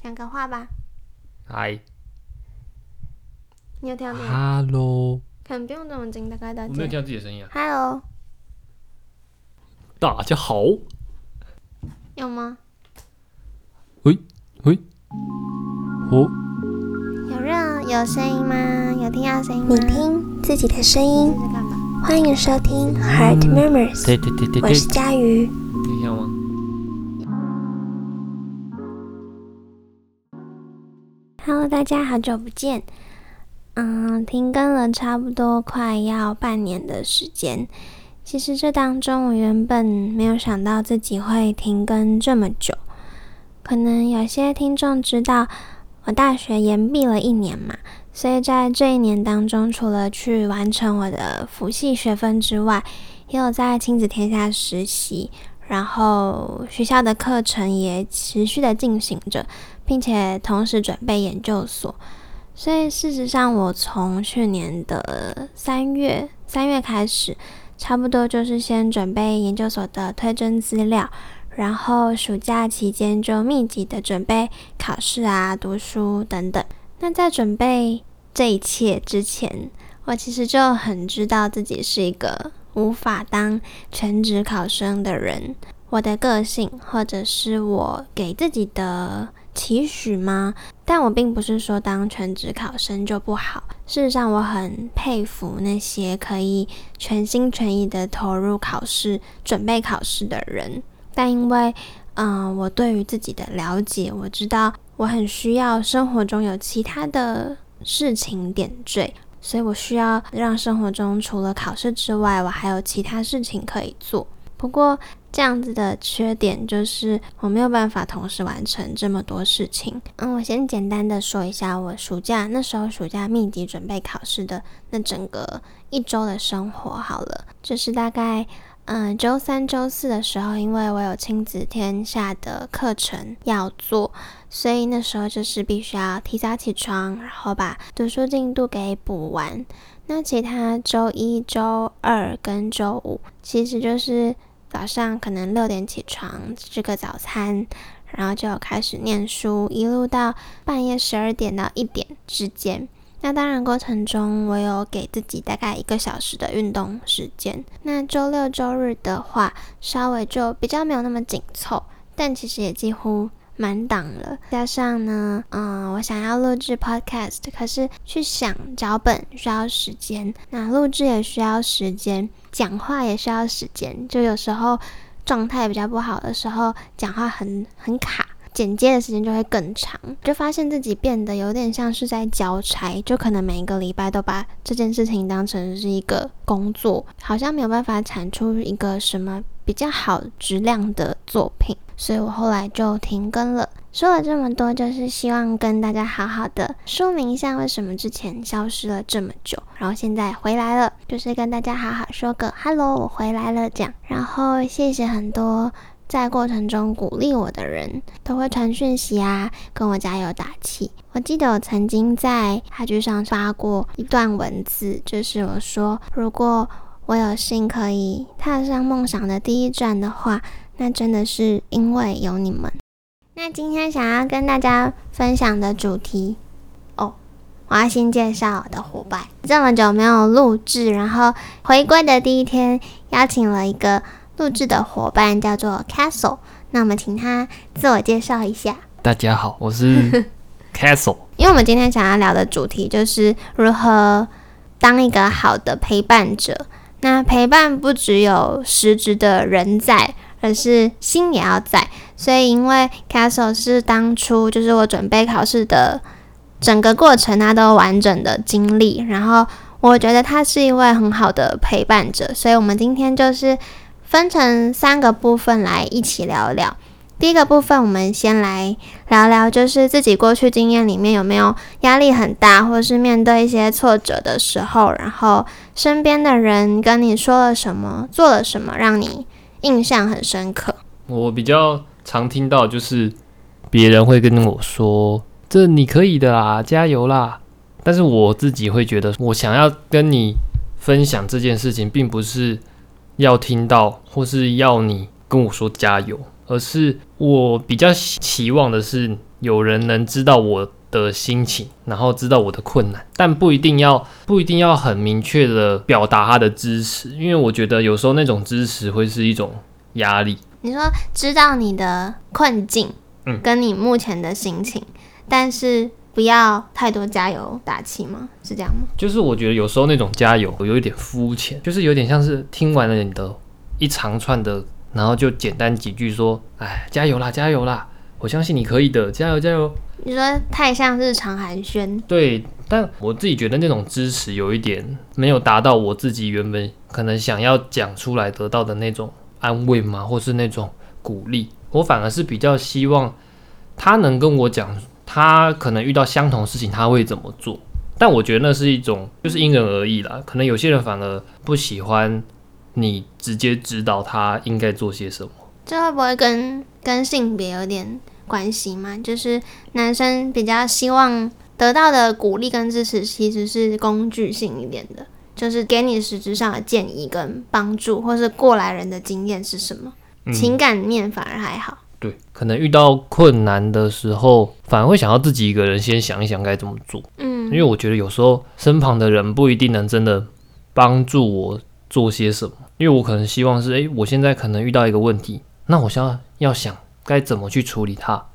讲个话吧。嗨你有？，Hello，可能不用这么近，大概到我没有听。到自己的声音啊。Hello，大家好，有吗？喂喂哦，有人有声音吗？有听到声音吗？你听自己的声音这，是干嘛？欢迎收听 Heart Murmurs，对对对对对，我是佳瑜。Hello，大家好久不见。嗯，停更了差不多快要半年的时间。其实这当中，我原本没有想到自己会停更这么久。可能有些听众知道，我大学延毕了一年嘛，所以在这一年当中，除了去完成我的辅系学分之外，也有在亲子天下实习，然后学校的课程也持续的进行着。并且同时准备研究所，所以事实上，我从去年的三月三月开始，差不多就是先准备研究所的推甄资料，然后暑假期间就密集的准备考试啊、读书等等。那在准备这一切之前，我其实就很知道自己是一个无法当全职考生的人。我的个性，或者是我给自己的期许吗？但我并不是说当全职考生就不好。事实上，我很佩服那些可以全心全意的投入考试、准备考试的人。但因为，嗯、我对于自己的了解，我知道我很需要生活中有其他的事情点缀，所以我需要让生活中除了考试之外，我还有其他事情可以做。不过，这样子的缺点就是我没有办法同时完成这么多事情。嗯，我先简单的说一下我暑假那时候暑假密集准备考试的那整个一周的生活好了，就是大概嗯周三、周四的时候，因为我有亲子天下的课程要做，所以那时候就是必须要提早起床，然后把读书进度给补完。那其他周一周二跟周五，其实就是早上可能六点起床吃个早餐，然后就开始念书，一路到半夜十二点到一点之间。那当然，过程中我有给自己大概一个小时的运动时间。那周六周日的话，稍微就比较没有那么紧凑，但其实也几乎满档了。加上呢，嗯，我想要录制 podcast，可是去想脚本需要时间，那录制也需要时间，讲话也需要时间。就有时候状态比较不好的时候，讲话很很卡。剪接的时间就会更长，就发现自己变得有点像是在交差，就可能每一个礼拜都把这件事情当成是一个工作，好像没有办法产出一个什么比较好质量的作品，所以我后来就停更了。说了这么多，就是希望跟大家好好的说明一下为什么之前消失了这么久，然后现在回来了，就是跟大家好好说个 “hello”，我回来了这样。然后谢谢很多在过程中鼓励我的人，都会传讯息啊，跟我加油打气。我记得我曾经在 IG 上发过一段文字，就是我说，如果我有幸可以踏上梦想的第一站的话，那真的是因为有你们。那今天想要跟大家分享的主题，哦，我要先介绍我的伙伴。这么久没有录制，然后回归的第一天，邀请了一个录制的伙伴，叫做 Castle。那我们请他自我介绍一下。大家好，我是 Castle。因为我们今天想要聊的主题就是如何当一个好的陪伴者。那陪伴不只有实质的人在，而是心也要在。所以，因为 Castle 是当初就是我准备考试的整个过程，他都完整的经历。然后，我觉得他是一位很好的陪伴者。所以我们今天就是分成三个部分来一起聊聊。第一个部分，我们先来聊聊，就是自己过去经验里面有没有压力很大，或是面对一些挫折的时候，然后身边的人跟你说了什么，做了什么，让你印象很深刻。我比较常听到就是别人会跟我说：“这你可以的啦，加油啦。”但是我自己会觉得，我想要跟你分享这件事情，并不是要听到或是要你跟我说加油，而是我比较期望的是有人能知道我的心情，然后知道我的困难，但不一定要不一定要很明确的表达他的支持，因为我觉得有时候那种支持会是一种压力。你说知道你的困境，嗯跟你目前的心情，但是不要太多加油打气吗？是这样吗？就是我觉得有时候那种加油有一点肤浅，就是有点像是听完了你的一长串的，然后就简单几句说：“哎，加油啦，加油啦，我相信你可以的，加油加油。你说太像日常寒暄，”对，但我自己觉得那种支持有一点没有达到我自己原本可能想要讲出来得到的那种安慰嘛，或是那种鼓励。我反而是比较希望他能跟我讲，他可能遇到相同事情他会怎么做。但我觉得那是一种，就是因人而异啦。可能有些人反而不喜欢你直接指导他应该做些什么。这会不会跟跟性别有点关系吗？就是男生比较希望得到的鼓励跟支持其实是工具性一点的，就是给你实质上的建议跟帮助，或是过来人的经验是什么，嗯情感面反而还好。对，可能遇到困难的时候，反而会想要自己一个人先想一想该怎么做。嗯，因为我觉得有时候身旁的人不一定能真的帮助我做些什么，因为我可能希望是，诶，我现在可能遇到一个问题，那我想要要想该怎么去处理它。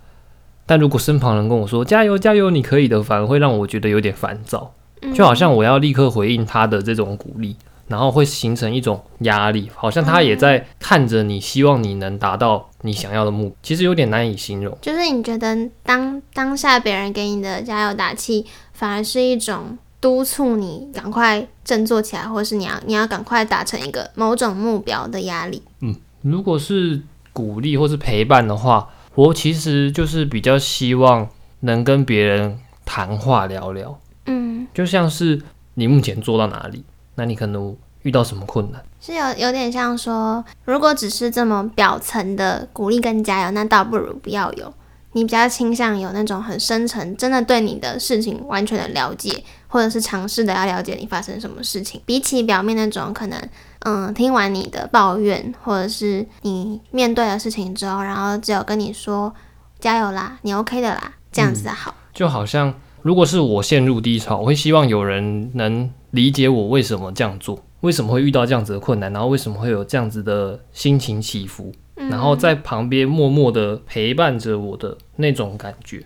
但如果身旁人跟我说加油加油，你可以的，反而会让我觉得有点烦躁，嗯就好像我要立刻回应他的这种鼓励，然后会形成一种压力，好像他也在看着你，希望你能达到你想要的目，其实有点难以形容。就是你觉得当当下别人给你的加油打气，反而是一种督促你赶快振作起来，或是你要你要赶快达成一个某种目标的压力。嗯如果是鼓励或是陪伴的话，我其实就是比较希望能跟别人谈话聊聊，嗯，就像是你目前做到哪里，那你可能遇到什么困难，是有有点像说，如果只是这么表层的鼓励跟加油，那倒不如不要有。你比较倾向有那种很深层，真的对你的事情完全的了解，或者是尝试的要了解你发生什么事情，比起表面那种可能，嗯，听完你的抱怨，或者是你面对的事情之后，然后只有跟你说加油啦，你 OK 的啦，这样子的好。就好像如果是我陷入低潮，我会希望有人能理解我为什么这样做，为什么会遇到这样子的困难，然后为什么会有这样子的心情起伏，然后在旁边默默的陪伴着我的那种感觉。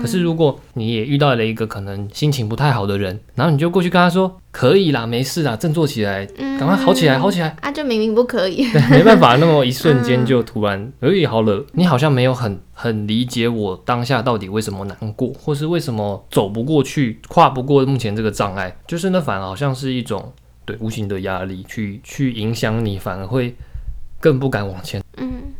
可是如果你也遇到了一个可能心情不太好的人，然后你就过去跟他说：“可以啦，没事啦，振作起来，赶快好起来，好起来。啊，就明明不可以。对，没办法，那么一瞬间就突然，哎、好了，你好像没有很很理解我当下到底为什么难过，或是为什么走不过去、跨不过目前这个障碍，就是那反而好像是一种对无形的压力，去去影响你，反而会更不敢往前。嗯，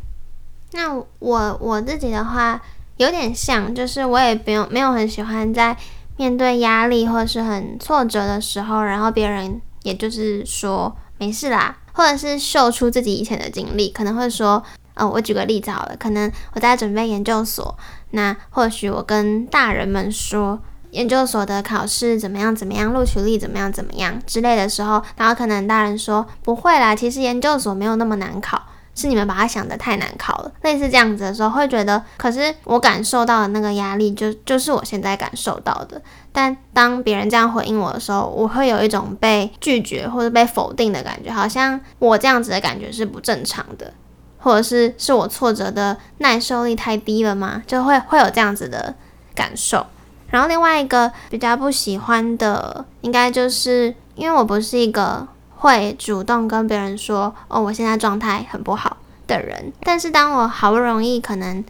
那我我自己的话有点像，就是我也没有没有很喜欢在面对压力或者是很挫折的时候，然后别人也就是说没事啦，或者是秀出自己以前的经历，可能会说，呃，我举个例子好了，可能我在准备研究所，那或许我跟大人们说。研究所的考试怎么样？怎么样？录取率怎么样？怎么样之类的时候，然后可能大人说不会啦，其实研究所没有那么难考，是你们把它想得太难考了。类似这样子的时候，会觉得，可是我感受到的那个压力就就是我现在感受到的。但当别人这样回应我的时候，我会有一种被拒绝或者被否定的感觉，好像我这样子的感觉是不正常的，或者是是我挫折的耐受力太低了吗？就会会有这样子的感受。然后另外一个比较不喜欢的，应该就是因为我不是一个会主动跟别人说哦，我现在状态很不好的人。但是当我好不容易可能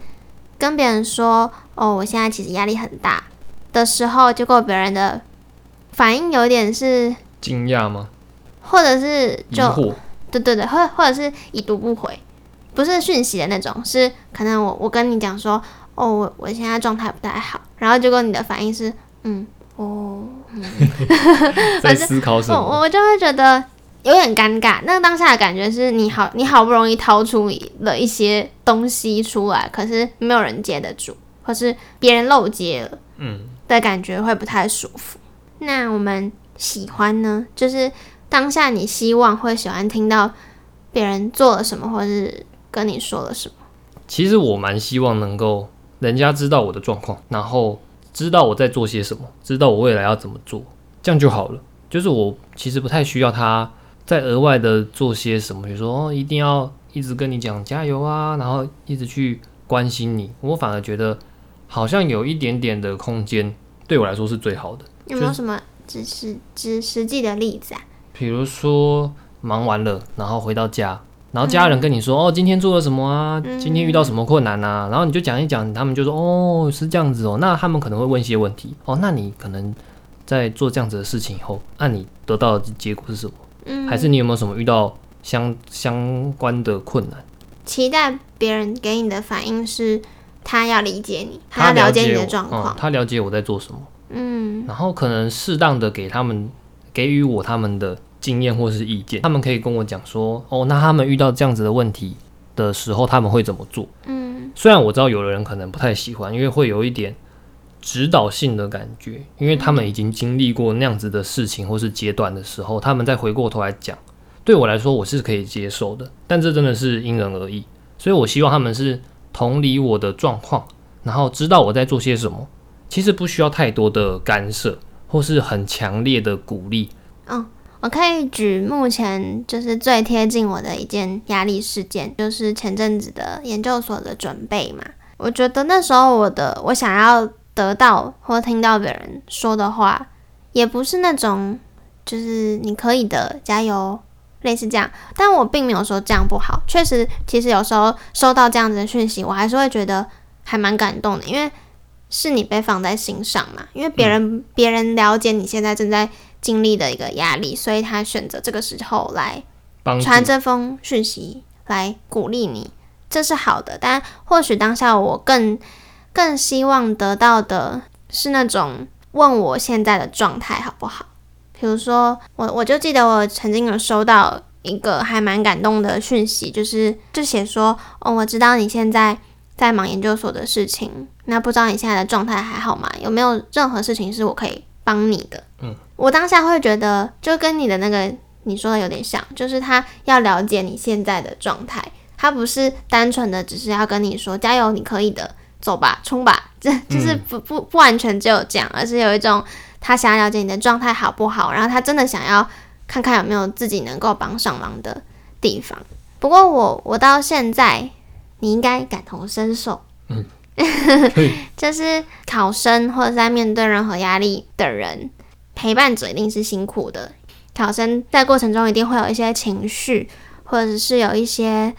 跟别人说哦，我现在其实压力很大的时候，结果别人的反应有点是，惊讶吗？或者是就？对对对，或或者是已读不回，不是讯息的那种，是可能我我跟你讲说，哦，我我现在状态不太好，然后结果你的反应是，嗯，哦，在思考什我么？我就会觉得有点尴尬。那当下的感觉是你好，你好不容易掏出了一些东西出来，可是没有人接得住，或是别人漏接了，嗯，的感觉会不太舒服。那我们喜欢呢，就是当下你希望会喜欢听到别人做了什么，或是跟你说了什么。其实我蛮希望能够人家知道我的状况，然后知道我在做些什么，知道我未来要怎么做，这样就好了。就是我其实不太需要他再额外的做些什么，比如说哦，一定要一直跟你讲加油啊，然后一直去关心你。我反而觉得好像有一点点的空间，对我来说是最好的。有没有什么只是只实际的例子啊？比如说忙完了，然后回到家，然后家人跟你说、哦，今天做了什么啊？今天遇到什么困难啊？然后你就讲一讲，他们就说哦，是这样子哦。那他们可能会问一些问题哦，那你可能在做这样子的事情以后，那你得到的结果是什么？嗯，还是你有没有什么遇到相相关的困难？期待别人给你的反应是他要理解你，他要了解你的状况嗯，。他了解我在做什么，嗯然后可能适当的给他们给予我他们的经验或是意见，他们可以跟我讲说，哦，那他们遇到这样子的问题的时候，他们会怎么做？嗯。虽然我知道有的人可能不太喜欢，因为会有一点指导性的感觉，因为他们已经经历过那样子的事情或是阶段的时候，他们再回过头来讲，对我来说我是可以接受的，但这真的是因人而异，所以我希望他们是同理我的状况，然后知道我在做些什么，其实不需要太多的干涉或是很强烈的鼓励，我可以举目前就是最贴近我的一件压力事件，就是前阵子的研究所的准备嘛。我觉得那时候我的我想要得到或听到别人说的话，也不是那种就是你可以的，加油，类似这样。但我并没有说这样不好，确实，其实有时候收到这样子的讯息，我还是会觉得还蛮感动的，因为是你被放在心上嘛，因为别人别、人了解你现在正在经历的一个压力，所以他选择这个时候来传这封讯息来鼓励你，这是好的。但或许当下我更更希望得到的是那种问我现在的状态好不好。比如说，我我就记得我曾经有收到一个还蛮感动的讯息，就是就写说，哦，我知道你现在在忙研究所的事情，那不知道你现在的状态还好吗？有没有任何事情是我可以帮你的？嗯，我当下会觉得，就跟你的那个你说的有点像，就是他要了解你现在的状态，他不是单纯的只是要跟你说加油，你可以的，走吧，冲吧，这就是不不不完全只有这样，而是有一种他想要了解你的状态好不好，然后他真的想要看看有没有自己能够帮上忙的地方。不过我我到现在，你应该感同身受，嗯。就是考生或者在面对任何压力的人，陪伴者一定是辛苦的。考生在过程中一定会有一些情绪，或者是有一些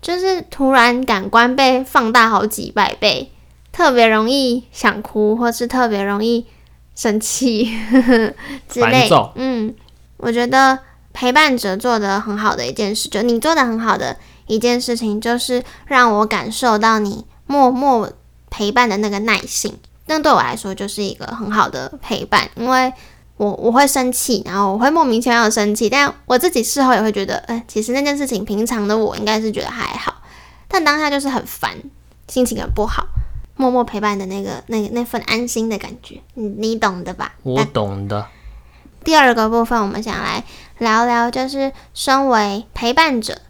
就是突然感官被放大好几百倍，特别容易想哭，或是特别容易生气 之类。嗯，我觉得陪伴者做的很好的一件事，就你做的很好的一件事情，就是让我感受到你默默陪伴的那个耐性。那对我来说就是一个很好的陪伴，因为我我会生气，然后我会莫名其妙的生气，但我自己事后也会觉得，哎、其实那件事情平常的我应该是觉得还好，但当下就是很烦，心情很不好。默默陪伴的那个、那个、那份安心的感觉，你你懂的吧？我懂的，第二个部分，我们想来聊聊，就是身为陪伴者，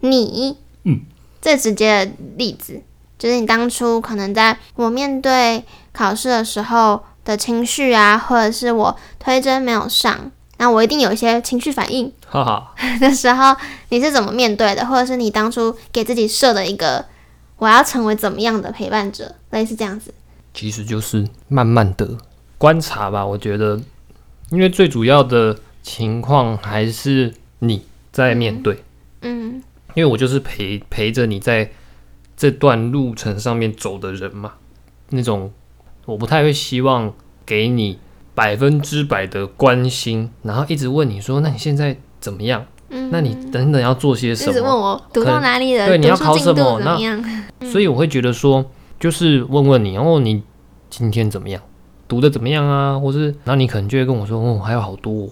你，嗯，最直接的例子，就是你当初可能在我面对考试的时候的情绪啊，或者是我推针没有上，那我一定有一些情绪反应哈哈。的时候，你是怎么面对的？或者是你当初给自己设的一个我要成为怎么样的陪伴者，类似这样子。其实就是慢慢的观察吧。我觉得，因为最主要的情况还是你在面对，嗯因为我就是陪陪着你在这段路程上面走的人嘛。那种我不太会希望给你百分之百的关心，然后一直问你说：“那你现在怎么样？嗯，那你等等要做些什一直问么我读到哪里了，对你要考什么那怎么样？？”所以我会觉得说，就是问问你，然哦，你今天怎么样？读的怎么样啊？或是，然后你可能就会跟我说，哦，还有好多、哦，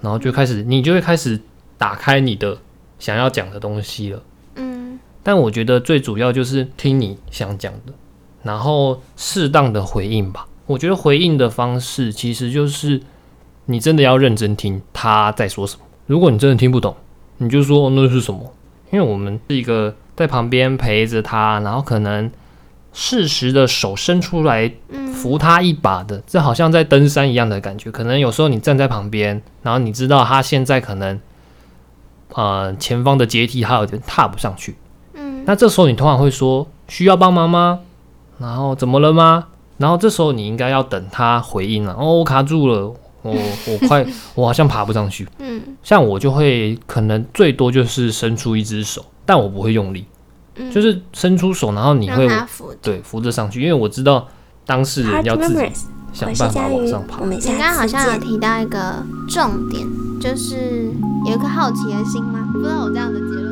然后就开始，你就会开始打开你的想要讲的东西了。嗯但我觉得最主要就是听你想讲的，然后适当的回应吧。我觉得回应的方式其实就是你真的要认真听他在说什么。如果你真的听不懂，你就说、哦那是什么。因为我们是一个在旁边陪着他，然后可能适时的手伸出来嗯扶他一把的，这好像在登山一样的感觉。可能有时候你站在旁边，然后你知道他现在可能呃前方的阶梯他有点踏不上去，嗯那这时候你通常会说需要帮忙吗？然后怎么了吗？然后这时候你应该要等他回应了。哦，我卡住了，我我快，我好像爬不上去。嗯像我就会可能最多就是伸出一只手，但我不会用力，嗯，就是伸出手，然后你会扶着。对扶着上去，因为我知道当事人要自己想办法往上，爬我。们你下刚刚好像有次见。提到一个重点，就是有一个好奇的心吗？不知道我这样的结论